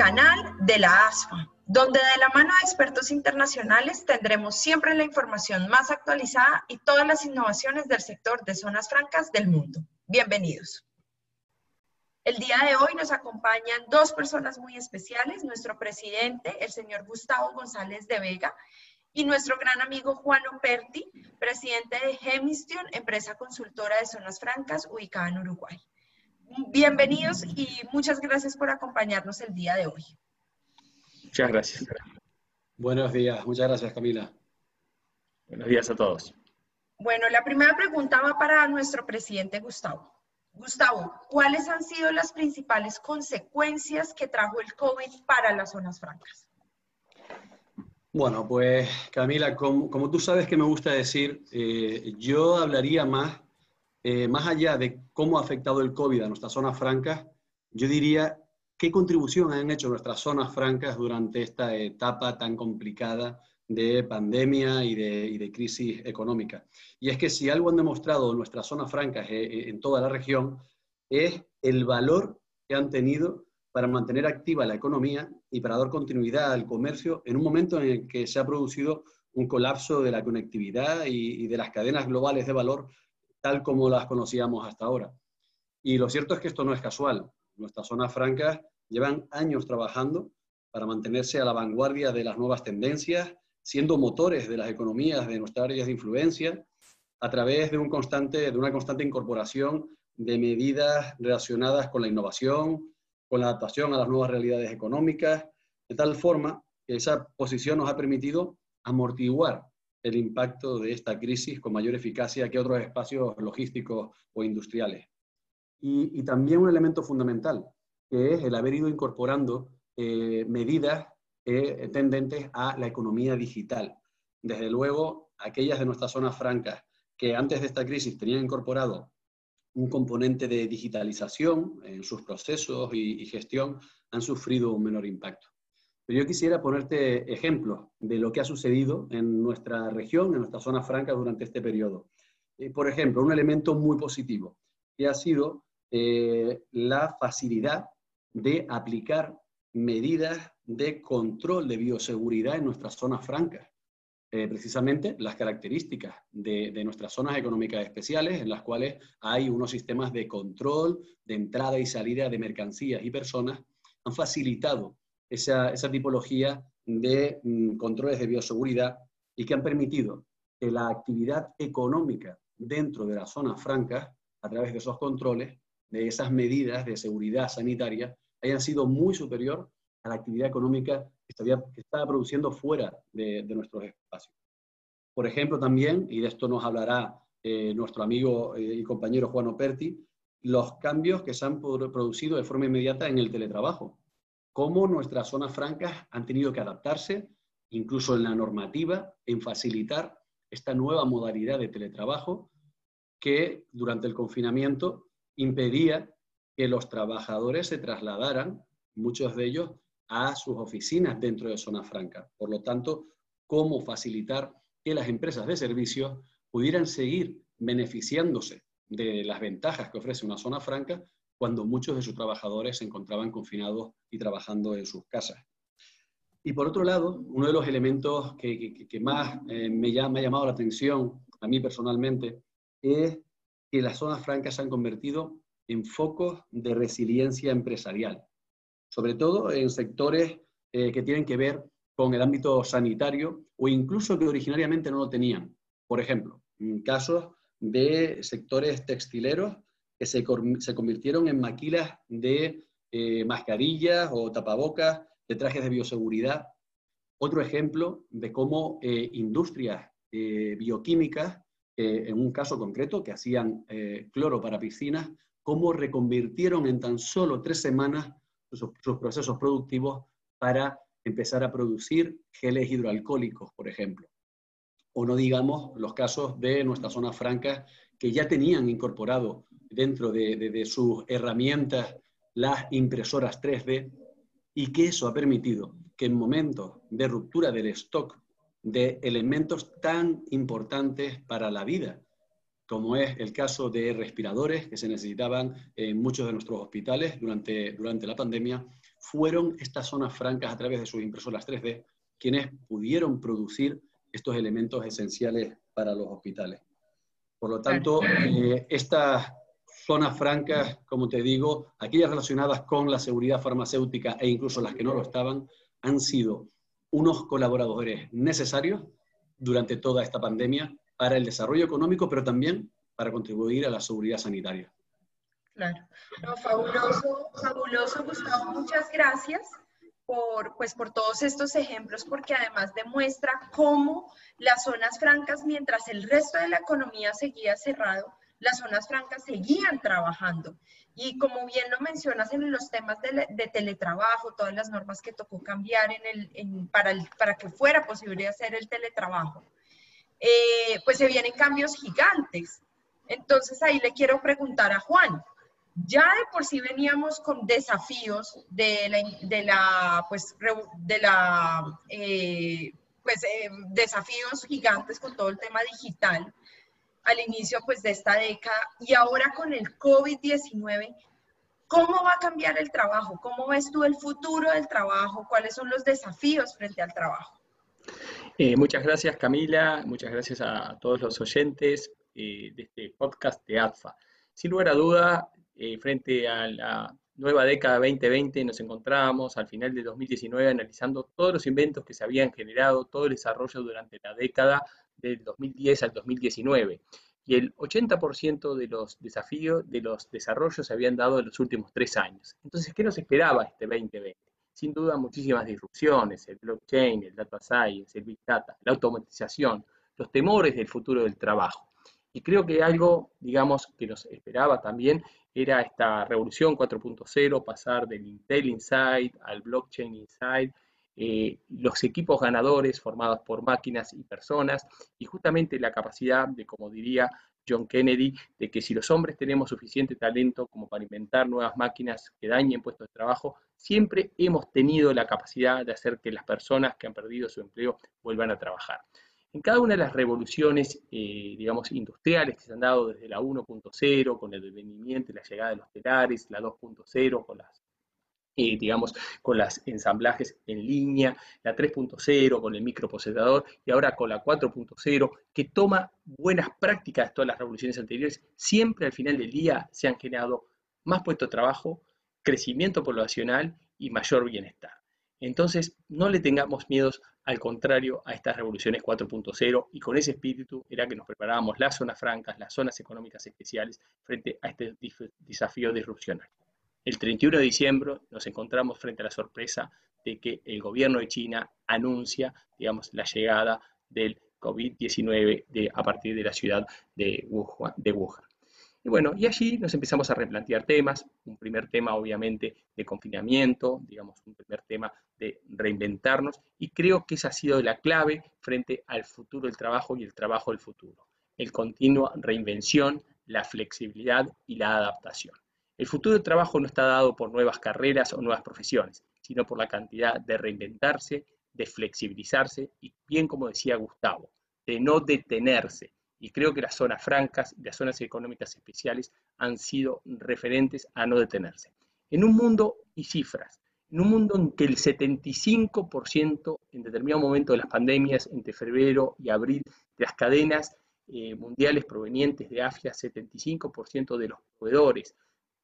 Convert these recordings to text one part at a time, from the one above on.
canal de la ASFA, donde de la mano de expertos internacionales tendremos siempre la información más actualizada y todas las innovaciones del sector de zonas francas del mundo. Bienvenidos. El día de hoy nos acompañan dos personas muy especiales, nuestro presidente, el señor Gustavo González de Vega, y nuestro gran amigo Juan Operti, presidente de Gemistion, empresa consultora de zonas francas ubicada en Uruguay. Bienvenidos y muchas gracias por acompañarnos el día de hoy. Muchas gracias. Buenos días, muchas gracias Camila. Buenos días a todos. Bueno, la primera pregunta va para nuestro presidente Gustavo. Gustavo, ¿cuáles han sido las principales consecuencias que trajo el COVID para las zonas francas? Bueno, pues Camila, como, tú sabes que me gusta decir, eh, yo hablaría más eh, más allá de cómo ha afectado el COVID a nuestras zonas francas, yo diría qué contribución han hecho nuestras zonas francas durante esta etapa tan complicada de pandemia y de, crisis económica. Y es que si algo han demostrado nuestras zonas francas eh, eh, en toda la región es el valor que han tenido para mantener activa la economía y para dar continuidad al comercio en un momento en el que se ha producido un colapso de la conectividad y de las cadenas globales de valor tal como las conocíamos hasta ahora. Y lo cierto es que esto no es casual. Nuestras zonas francas llevan años trabajando para mantenerse a la vanguardia de las nuevas tendencias, siendo motores de las economías de nuestras áreas de influencia, a través de, un constante, de una constante incorporación de medidas relacionadas con la innovación, con la adaptación a las nuevas realidades económicas, de tal forma que esa posición nos ha permitido amortiguar el impacto de esta crisis con mayor eficacia que otros espacios logísticos o industriales. Y, también un elemento fundamental, que es el haber ido incorporando eh, medidas eh, tendentes a la economía digital. Desde luego, aquellas de nuestras zonas francas que antes de esta crisis tenían incorporado un componente de digitalización en sus procesos y gestión, han sufrido un menor impacto. Pero yo quisiera ponerte ejemplos de lo que ha sucedido en nuestra región, en nuestra zona franca durante este periodo. Eh, por ejemplo, un elemento muy positivo, que ha sido eh, la facilidad de aplicar medidas de control de bioseguridad en nuestras zonas francas. Eh, precisamente las características de, de, nuestras zonas económicas especiales, en las cuales hay unos sistemas de control de entrada y salida de mercancías y personas, han facilitado esa, tipología de mm, controles de bioseguridad y que han permitido que la actividad económica dentro de las zonas francas, a través de esos controles, de esas medidas de seguridad sanitaria, hayan sido muy superior a la actividad económica que, estaba produciendo fuera de, nuestros espacios. Por ejemplo, también, y de esto nos hablará eh, nuestro amigo eh, y compañero Juan Operti, los cambios que se han producido de forma inmediata en el teletrabajo cómo nuestras zonas francas han tenido que adaptarse, incluso en la normativa, en facilitar esta nueva modalidad de teletrabajo que durante el confinamiento impedía que los trabajadores se trasladaran, muchos de ellos, a sus oficinas dentro de zonas francas. Por lo tanto, cómo facilitar que las empresas de servicios pudieran seguir beneficiándose de las ventajas que ofrece una zona franca cuando muchos de sus trabajadores se encontraban confinados y trabajando en sus casas. Y por otro lado, uno de los elementos que, más eh, me, llama, ha llamado la atención a mí personalmente es que las zonas francas se han convertido en focos de resiliencia empresarial, sobre todo en sectores eh, que tienen que ver con el ámbito sanitario o incluso que originariamente no lo tenían. Por ejemplo, casos de sectores textileros que se, convirtieron en maquilas de eh, mascarillas o tapabocas, de trajes de bioseguridad. Otro ejemplo de cómo eh, industrias eh, bioquímicas, en un caso concreto, que hacían cloro para piscinas, cómo reconvirtieron en tan solo tres semanas sus, sus procesos productivos para empezar a producir geles hidroalcohólicos, por ejemplo. O no digamos los casos de nuestras zonas francas que ya tenían incorporado dentro de, sus herramientas las impresoras 3D y que eso ha permitido que en momentos de ruptura del stock de elementos tan importantes para la vida, como es el caso de respiradores que se necesitaban en muchos de nuestros hospitales durante, durante la pandemia, fueron estas zonas francas a través de sus impresoras 3D quienes pudieron producir estos elementos esenciales para los hospitales. Por lo tanto, eh, estas zonas francas, como te digo, aquellas relacionadas con la seguridad farmacéutica e incluso las que no lo estaban, han sido unos colaboradores necesarios durante toda esta pandemia para el desarrollo económico, pero también para contribuir a la seguridad sanitaria. Claro. fabuloso, fabuloso, Gustavo. Muchas gracias por, pues, por todos estos ejemplos, porque además demuestra cómo las zonas francas, mientras el resto de la economía seguía cerrado, las zonas francas seguían trabajando. Y como bien lo mencionas en los temas de, teletrabajo, todas las normas que tocó cambiar para, que fuera posible hacer el teletrabajo, eh, pues se vienen cambios gigantes. Entonces ahí le quiero preguntar a Juan, ya de por sí veníamos con desafíos de la, pues, eh, pues, eh, desafíos gigantes con todo el tema digital al inicio, pues, de esta década y ahora con el COVID-19, ¿cómo va a cambiar el trabajo? ¿Cómo ves tú el futuro del trabajo? ¿Cuáles son los desafíos frente al trabajo? Eh, muchas gracias, Camila. Muchas gracias a todos los oyentes de este podcast de ADFA. Sin lugar a duda, eh, frente a la nueva década 2020 nos encontrábamos al final de 2019 analizando todos los inventos que se habían generado, todo el desarrollo durante la década del 2010 al 2019. Y el 80% de los desafíos, de los desarrollos se habían dado en los últimos tres años. Entonces, ¿qué nos esperaba este 2020? Sin duda, muchísimas disrupciones, el blockchain, el data science, el big data, la automatización, los temores del futuro del trabajo. Y creo que algo, digamos, que nos esperaba también era esta revolución 4.0, pasar del Intel Inside al Blockchain Inside, eh, los equipos ganadores formados por máquinas y personas, y justamente la capacidad de, como diría John Kennedy, de que si los hombres tenemos suficiente talento como para inventar nuevas máquinas que dañen puestos de trabajo, siempre hemos tenido la capacidad de hacer que las personas que han perdido su empleo vuelvan a trabajar. En cada una de las revoluciones, eh, digamos, industriales que se han dado desde la 1.0, con el devenimiento y la llegada de los telares, la 2.0, con las, eh, digamos, con las ensamblajes en línea, la 3.0, con el microprocesador, y ahora con la 4.0, que toma buenas prácticas de todas las revoluciones anteriores, siempre al final del día se han generado más puestos de trabajo, crecimiento poblacional y mayor bienestar. Entonces, no le tengamos miedos, al contrario, a estas revoluciones 4.0 y con ese espíritu era que nos preparábamos las zonas francas, las zonas económicas especiales frente a este desafío disrupcional. El 31 de diciembre nos encontramos frente a la sorpresa de que el gobierno de China anuncia, digamos, la llegada del COVID-19 a partir de la ciudad de Wuhan. Y bueno, y allí nos empezamos a replantear temas, un primer tema obviamente de confinamiento, digamos, un primer tema de reinventarnos, y creo que esa ha sido la clave frente al futuro del trabajo y el trabajo del futuro, el continua reinvención, la flexibilidad y la adaptación. El futuro del trabajo no está dado por nuevas carreras o nuevas profesiones, sino por la cantidad de reinventarse, de flexibilizarse y, bien como decía Gustavo, de no detenerse, y creo que las zonas francas y las zonas económicas especiales han sido referentes a no detenerse. En un mundo y cifras, en un mundo en que el 75% en determinado momento de las pandemias, entre febrero y abril, de las cadenas eh, mundiales provenientes de Asia, 75% de los proveedores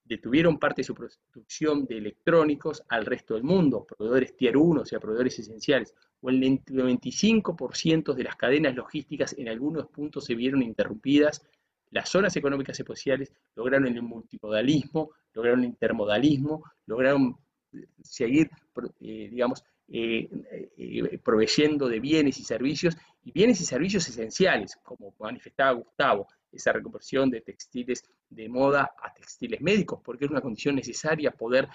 detuvieron parte de su producción de electrónicos al resto del mundo, proveedores tier 1, o sea, proveedores esenciales, o el 95% de las cadenas logísticas en algunos puntos se vieron interrumpidas, las zonas económicas especiales lograron el multimodalismo, lograron el intermodalismo, lograron eh, seguir, eh, digamos, eh, proveyendo de bienes y servicios, y bienes y servicios esenciales, como manifestaba Gustavo, esa reconversión de textiles de moda a textiles médicos, porque es una condición necesaria poder,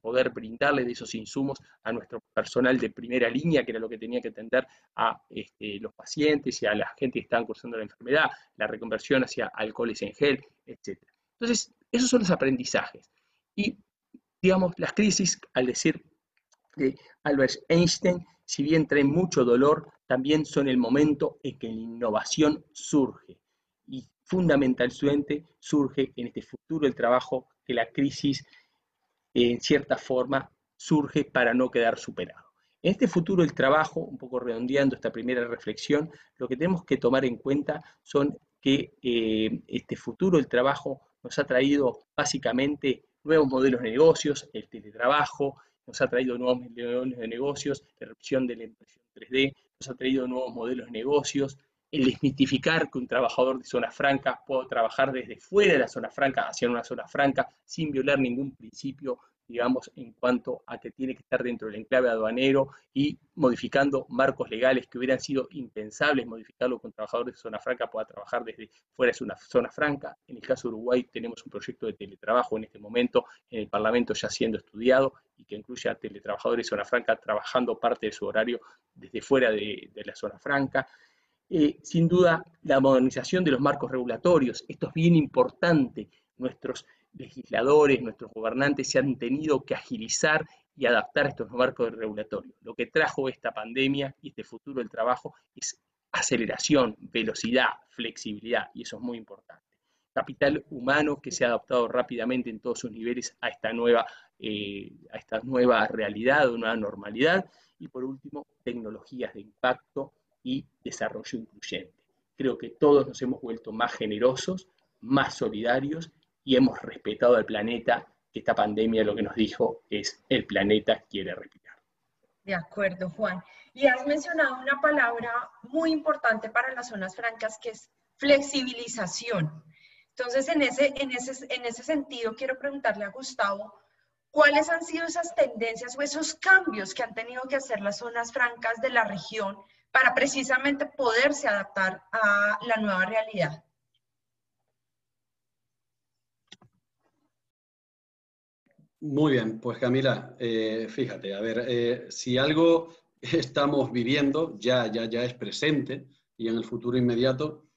poder brindarle de esos insumos a nuestro personal de primera línea, que era lo que tenía que atender a este, los pacientes y a la gente que estaba cursando la enfermedad, la reconversión hacia alcoholes en gel, etc. Entonces, esos son los aprendizajes. Y, digamos, las crisis, al decir de Albert Einstein, si bien traen mucho dolor, también son el momento en que la innovación surge y fundamentalmente surge en este futuro del trabajo que la crisis en cierta forma surge para no quedar superado. En este futuro del trabajo, un poco redondeando esta primera reflexión, lo que tenemos que tomar en cuenta son que eh, este futuro del trabajo nos ha traído básicamente nuevos modelos de negocios, el teletrabajo, nos ha traído nuevos modelos de negocios, la erupción de la impresión 3D, nos ha traído nuevos modelos de negocios, el desmitificar que un trabajador de zona franca pueda trabajar desde fuera de la zona franca hacia una zona franca sin violar ningún principio digamos, en cuanto a que tiene que estar dentro del enclave aduanero y modificando marcos legales que hubieran sido impensables modificarlo con trabajadores de zona franca pueda trabajar desde fuera de una zona franca. En el caso de Uruguay tenemos un proyecto de teletrabajo en este momento en el Parlamento ya siendo estudiado y que incluye a teletrabajadores de zona franca trabajando parte de su horario desde fuera de, la zona franca. Eh, sin duda, la modernización de los marcos regulatorios, esto es bien importante. Nuestros legisladores, nuestros gobernantes se han tenido que agilizar y adaptar estos marcos regulatorios. Lo que trajo esta pandemia y este futuro del trabajo es aceleración, velocidad, flexibilidad, y eso es muy importante. Capital humano que se ha adaptado rápidamente en todos sus niveles a esta nueva, eh, a esta nueva realidad, una normalidad. Y por último, tecnologías de impacto y desarrollo incluyente. Creo que todos nos hemos vuelto más generosos, más solidarios y hemos respetado al planeta, esta pandemia lo que nos dijo es el planeta quiere respirar. De acuerdo, Juan. Y has mencionado una palabra muy importante para las zonas francas que es flexibilización. Entonces, en ese, en ese, en ese sentido, quiero preguntarle a Gustavo, ¿cuáles han sido esas tendencias o esos cambios que han tenido que hacer las zonas francas de la región para precisamente poderse adaptar a la nueva realidad? Muy bien, pues Camila, eh, fíjate, a ver, eh, si algo estamos viviendo, ya, ya, ya es presente y en el futuro inmediato,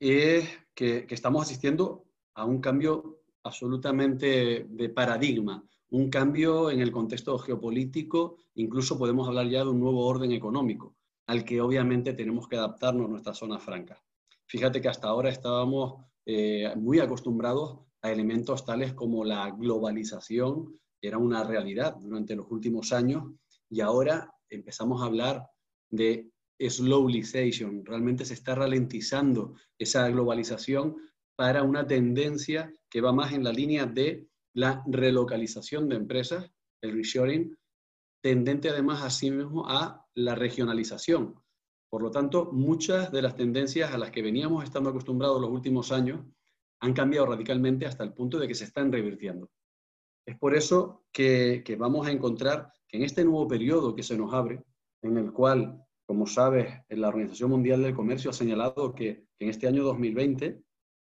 es que, estamos asistiendo a un cambio absolutamente de paradigma, un cambio en el contexto geopolítico, incluso podemos hablar ya de un nuevo orden económico, al que obviamente tenemos que adaptarnos a nuestra zona franca. Fíjate que hasta ahora estábamos eh, muy acostumbrados a elementos tales como la globalización, era una realidad durante los últimos años, y ahora empezamos a hablar de slowlization. Realmente se está ralentizando esa globalización para una tendencia que va más en la línea de la relocalización de empresas, el reshoring, tendente además a sí mismo a la regionalización. Por lo tanto, muchas de las tendencias a las que veníamos estando acostumbrados los últimos años han cambiado radicalmente hasta el punto de que se están revirtiendo. Es por eso que, vamos a encontrar que en este nuevo periodo que se nos abre, en el cual, como sabes, la Organización Mundial del Comercio ha señalado que, en este año 2020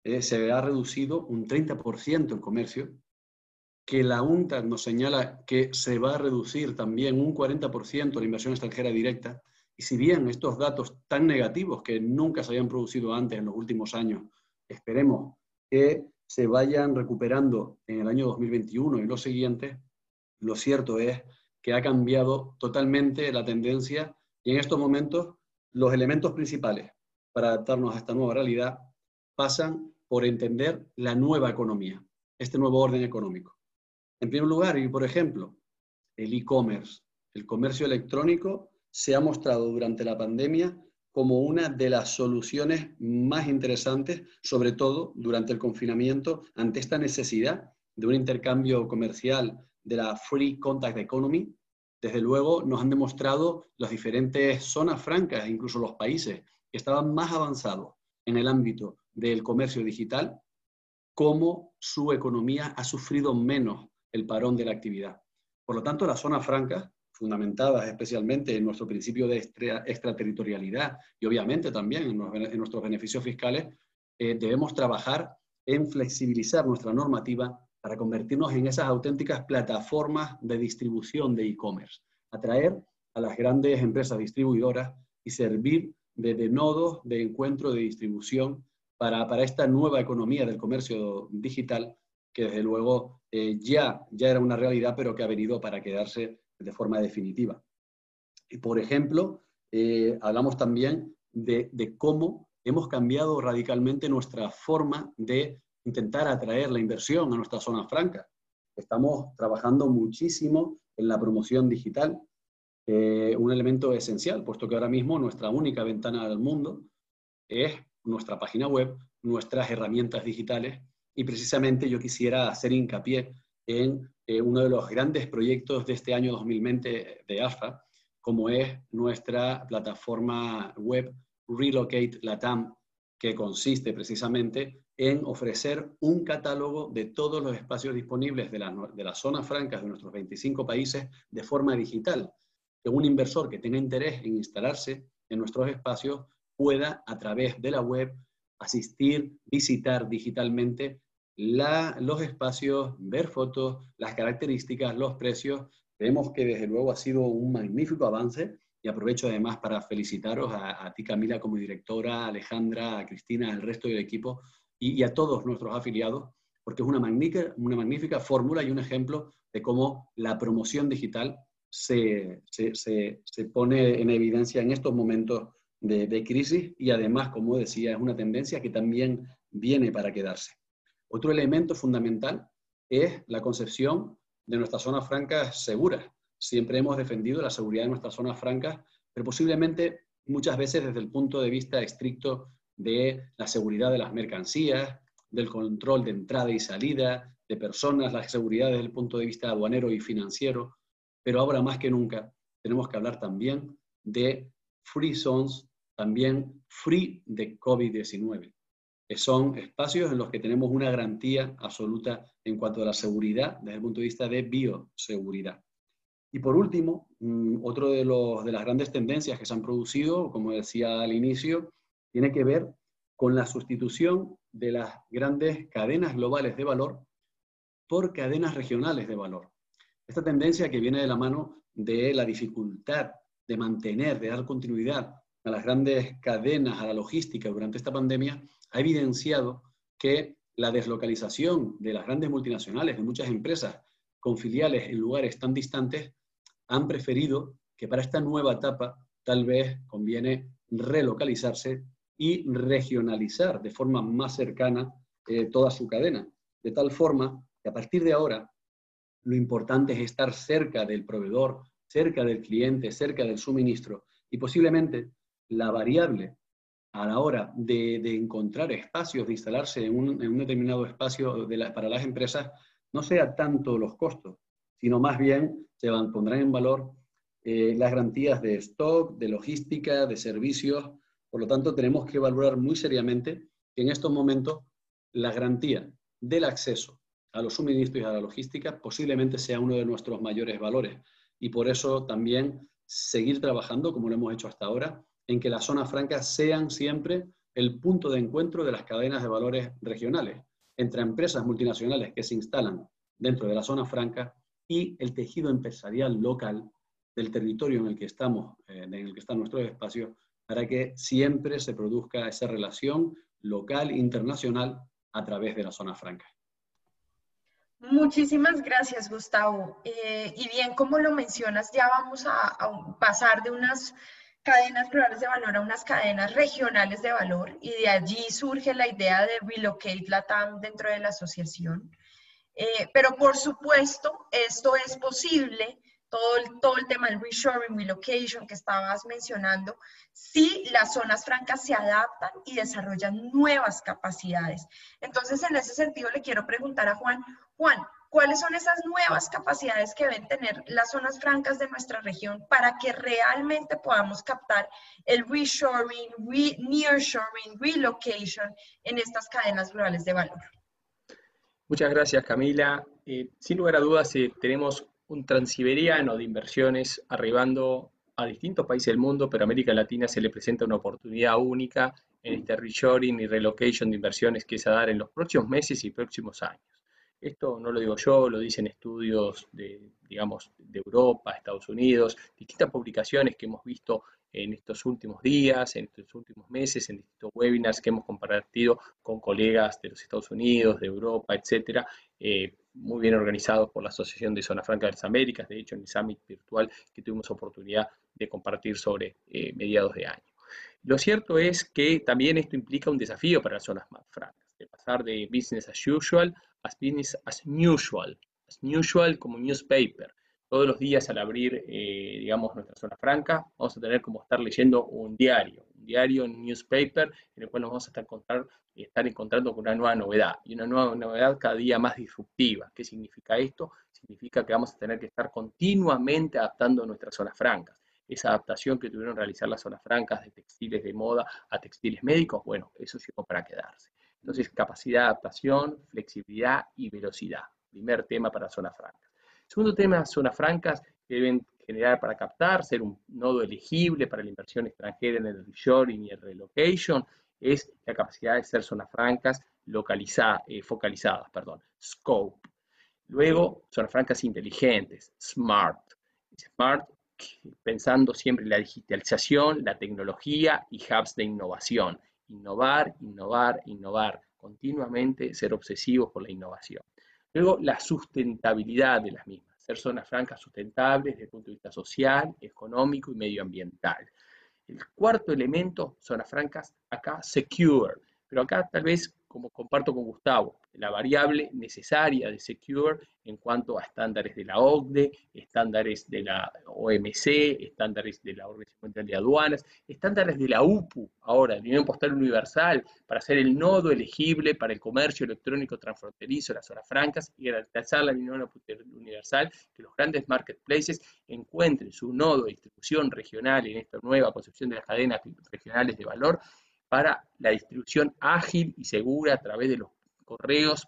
eh, se ha reducido un 30% el comercio, que la UNTAD nos señala que se va a reducir también un 40% la inversión extranjera directa, y si bien estos datos tan negativos que nunca se habían producido antes en los últimos años, esperemos que se vayan recuperando en el año 2021 y los siguientes, lo cierto es que ha cambiado totalmente la tendencia y en estos momentos los elementos principales para adaptarnos a esta nueva realidad pasan por entender la nueva economía, este nuevo orden económico. En primer lugar, y por ejemplo, el e-commerce, el comercio electrónico se ha mostrado durante la pandemia como una de las soluciones más interesantes, sobre todo durante el confinamiento, ante esta necesidad de un intercambio comercial de la Free Contact Economy. Desde luego nos han demostrado las diferentes zonas francas, incluso los países que estaban más avanzados en el ámbito del comercio digital, cómo su economía ha sufrido menos el parón de la actividad. Por lo tanto, las zonas francas fundamentadas especialmente en nuestro principio de extraterritorialidad y obviamente también en, nuestros beneficios fiscales, eh, debemos trabajar en flexibilizar nuestra normativa para convertirnos en esas auténticas plataformas de distribución de e-commerce, atraer a las grandes empresas distribuidoras y servir de, nodos de encuentro de distribución para, para, esta nueva economía del comercio digital que desde luego eh, ya, ya era una realidad, pero que ha venido para quedarse de forma definitiva. Y por ejemplo, eh, hablamos también de, cómo hemos cambiado radicalmente nuestra forma de intentar atraer la inversión a nuestra zona franca. Estamos trabajando muchísimo en la promoción digital, eh, un elemento esencial, puesto que ahora mismo nuestra única ventana del mundo es nuestra página web, nuestras herramientas digitales, y precisamente yo quisiera hacer hincapié en eh, uno de los grandes proyectos de este año 2020 de AFA, como es nuestra plataforma web Relocate Latam, que consiste precisamente en ofrecer un catálogo de todos los espacios disponibles de, de las zonas francas de nuestros 25 países de forma digital, que un inversor que tenga interés en instalarse en nuestros espacios pueda a través de la web asistir, visitar digitalmente los espacios, ver fotos, las características, los precios. Vemos que desde luego ha sido un magnífico avance y aprovecho además para felicitaros a, ti Camila como directora, a Alejandra, a Cristina, al resto del equipo y, a todos nuestros afiliados, porque es una magnífica, una magnífica fórmula y un ejemplo de cómo la promoción digital se, se, se, pone en evidencia en estos momentos de, de, crisis y además, como decía, es una tendencia que también viene para quedarse. Otro elemento fundamental es la concepción de nuestras zonas francas seguras. Siempre hemos defendido la seguridad de nuestras zonas francas, pero posiblemente muchas veces desde el punto de vista estricto de la seguridad de las mercancías, del control de entrada y salida de personas, la seguridad desde el punto de vista aduanero y financiero, pero ahora más que nunca tenemos que hablar también de free zones, también free de COVID-19 son espacios en los que tenemos una garantía absoluta en cuanto a la seguridad desde el punto de vista de bioseguridad. Y por último, mm, otro de, los, de las grandes tendencias que se han producido, como decía al inicio, tiene que ver con la sustitución de las grandes cadenas globales de valor por cadenas regionales de valor. Esta tendencia que viene de la mano de la dificultad de mantener, de dar continuidad a las grandes cadenas, a la logística durante esta pandemia, ha evidenciado que la deslocalización de las grandes multinacionales, de muchas empresas con filiales en lugares tan distantes, han preferido que para esta nueva etapa tal vez conviene relocalizarse y regionalizar de forma más cercana eh, toda su cadena. De tal forma que a partir de ahora lo importante es estar cerca del proveedor, cerca del cliente, cerca del suministro y posiblemente la variable a la hora de, encontrar espacios, de instalarse en un, determinado espacio para las empresas, no sea tanto los costos, sino más bien se pondrán en valor eh, las garantías de stock, de logística, de servicios. Por lo tanto, tenemos que valorar muy seriamente que en estos momentos la garantía del acceso a los suministros y a la logística posiblemente sea uno de nuestros mayores valores. Y por eso también seguir trabajando, como lo hemos hecho hasta ahora, en que las zonas francas sean siempre el punto de encuentro de las cadenas de valores regionales entre empresas multinacionales que se instalan dentro de la zona franca y el tejido empresarial local del territorio en el que estamos, eh, en el que están nuestros espacios, para que siempre se produzca esa relación local internacional a través de la zona franca. Muchísimas gracias, Gustavo. Eh, y bien, como lo mencionas, ya vamos a pasar de unas cadenas globales de valor a unas cadenas regionales de valor y de allí surge la idea de Relocate Latam dentro de la asociación. Eh, pero por supuesto, esto es posible, todo el, todo el tema del reshoring, relocation que estabas mencionando, si las zonas francas se adaptan y desarrollan nuevas capacidades. Entonces, en ese sentido, le quiero preguntar a Juan, Juan, ¿Cuáles son esas nuevas capacidades que deben tener las zonas francas de nuestra región para que realmente podamos captar el reshoring, re nearshoring, relocation en estas cadenas globales de valor? Muchas gracias, Camila. Eh, sin lugar a dudas, eh, tenemos un transiberiano de inversiones arribando a distintos países del mundo, pero a América Latina se le presenta una oportunidad única en este reshoring y relocation de inversiones que se va a dar en los próximos meses y próximos años. Esto no lo digo yo, lo dicen estudios de, digamos, de Europa, Estados Unidos, distintas publicaciones que hemos visto en estos últimos días, en estos últimos meses, en distintos webinars que hemos compartido con colegas de los Estados Unidos, de Europa, etcétera, eh, muy bien organizados por la Asociación de Zona Franca de las Américas, de hecho en el Summit virtual que tuvimos oportunidad de compartir sobre eh, mediados de año. Lo cierto es que también esto implica un desafío para las zonas más francas, de pasar de business as usual as business as usual, as usual como newspaper, todos los días al abrir, eh, digamos, nuestra zona franca, vamos a tener como estar leyendo un diario, un diario, un newspaper, en el cual nos vamos a estar, encontrar, estar encontrando con una nueva novedad, y una nueva novedad cada día más disruptiva. ¿Qué significa esto? Significa que vamos a tener que estar continuamente adaptando nuestras zonas francas esa adaptación que tuvieron realizar las zonas francas de textiles de moda a textiles médicos, bueno, eso llegó para quedarse. Entonces, capacidad de adaptación, flexibilidad y velocidad. Primer tema para zonas francas. Segundo tema, zonas francas que deben generar para captar, ser un nodo elegible para la inversión extranjera en el reshoring y el relocation, es la capacidad de ser zonas francas eh, focalizadas, perdón, scope. Luego, zonas francas inteligentes, smart. Smart pensando siempre en la digitalización, la tecnología y hubs de innovación. Innovar, innovar, innovar. Continuamente ser obsesivos por la innovación. Luego, la sustentabilidad de las mismas. Ser zonas francas sustentables desde el punto de vista social, económico y medioambiental. El cuarto elemento, zonas francas, acá secure. Pero acá tal vez, como comparto con Gustavo, la variable necesaria de Secure en cuanto a estándares de la OCDE, estándares de la OMC, estándares de la Organización Mundial de Aduanas, estándares de la UPU, ahora, la Unión Postal Universal, para ser el nodo elegible para el comercio electrónico transfronterizo, las zonas francas, y garantizar la Unión Universal, que los grandes marketplaces encuentren su nodo de distribución regional en esta nueva concepción de las cadenas regionales de valor para la distribución ágil y segura a través de los correos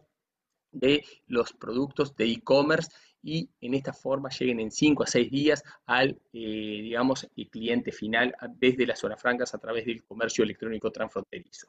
de los productos de e-commerce y en esta forma lleguen en 5 a 6 días al, eh, digamos, el cliente final desde las zonas francas a través del comercio electrónico transfronterizo.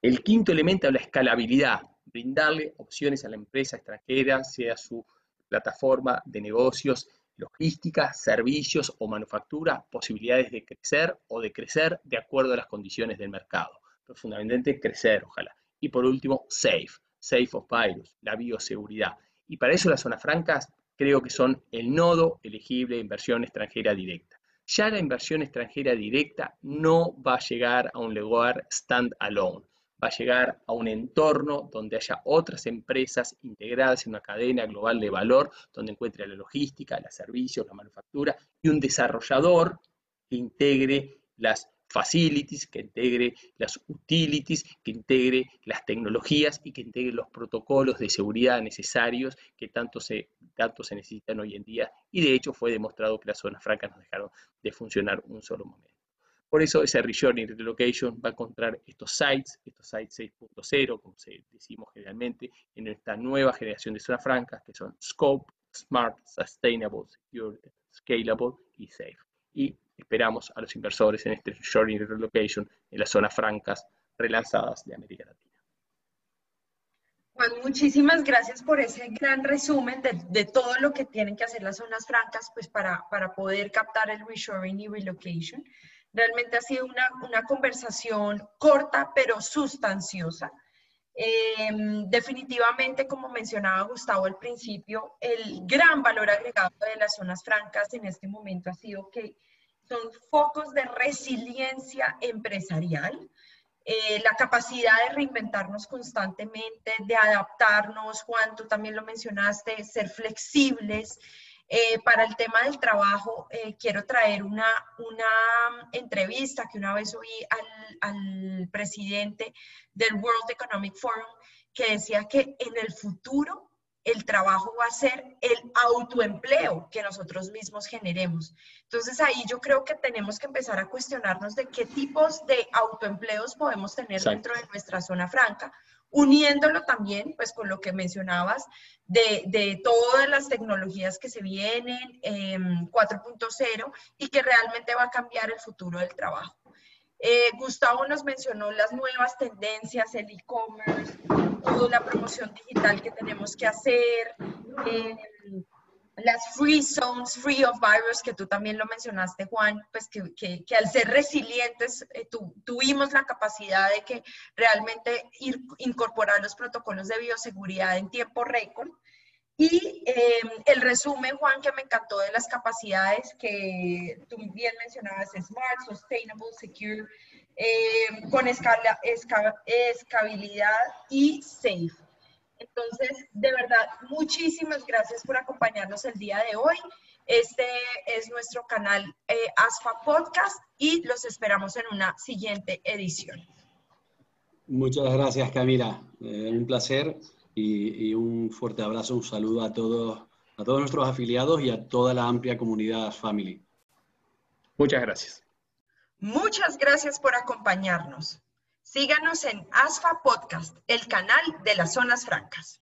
El quinto elemento es la escalabilidad, brindarle opciones a la empresa extranjera, sea su plataforma de negocios, logística, servicios o manufactura, posibilidades de crecer o de crecer de acuerdo a las condiciones del mercado. Pero fundamentalmente crecer, ojalá. Y por último, SAFE, SAFE of Virus, la bioseguridad. Y para eso las zonas francas creo que son el nodo elegible de inversión extranjera directa. Ya la inversión extranjera directa no va a llegar a un lugar stand alone, va a llegar a un entorno donde haya otras empresas integradas en una cadena global de valor, donde encuentre la logística, los servicios, la manufactura y un desarrollador que integre las facilities, que integre las utilities, que integre las tecnologías y que integre los protocolos de seguridad necesarios que tanto se, se necesitan hoy en día. Y de hecho fue demostrado que las zonas francas nos dejaron de funcionar un solo momento. Por eso ese reshoring relocation va a encontrar estos sites, estos sites 6.0, como se decimos generalmente, en esta nueva generación de zonas francas, que son Scope, Smart, Sustainable, Secure, Scalable y Safe. Y esperamos a los inversores en este shoring relocation en las zonas francas relanzadas de América Latina. Juan, muchísimas gracias por ese gran resumen de, de, todo lo que tienen que hacer las zonas francas pues para, para poder captar el reshoring y relocation. Realmente ha sido una, una conversación corta pero sustanciosa. Eh, definitivamente, como mencionaba Gustavo al principio, el gran valor agregado de las zonas francas en este momento ha sido que son focos de resiliencia empresarial, eh, la capacidad de reinventarnos constantemente, de adaptarnos, Juan, también lo mencionaste, ser flexibles. Eh, para el tema del trabajo, eh, quiero traer una, una entrevista que una vez oí al, al presidente del World Economic Forum que decía que en el futuro el trabajo va a ser el autoempleo que nosotros mismos generemos. Entonces ahí yo creo que tenemos que empezar a cuestionarnos de qué tipos de autoempleos podemos tener dentro de nuestra zona franca, uniéndolo también pues con lo que mencionabas de, todas las tecnologías que se vienen, 4.0 em, y que realmente va a cambiar el futuro del trabajo. Eh, Gustavo nos mencionó las nuevas tendencias, el e-commerce, toda la promoción digital que tenemos que hacer, eh, las free zones, free of virus, que tú también lo mencionaste, Juan, pues que, que, al ser resilientes eh, tu, tuvimos la capacidad de que realmente ir, incorporar los protocolos de bioseguridad en tiempo récord. Y eh, el resumen, Juan, que me encantó de las capacidades que tú bien mencionabas, Smart, Sustainable, Secure, eh, con escala, esca, escalabilidad y Safe. Entonces, de verdad, muchísimas gracias por acompañarnos el día de hoy. Este es nuestro canal eh, ASFA Podcast y los esperamos en una siguiente edición. Muchas gracias, Camila. Eh, un placer y, y, un fuerte abrazo, un saludo a todos, a todos nuestros afiliados y a toda la amplia comunidad Family. Muchas gracias. Muchas gracias por acompañarnos. Síganos en ASFA Podcast, el canal de las zonas francas.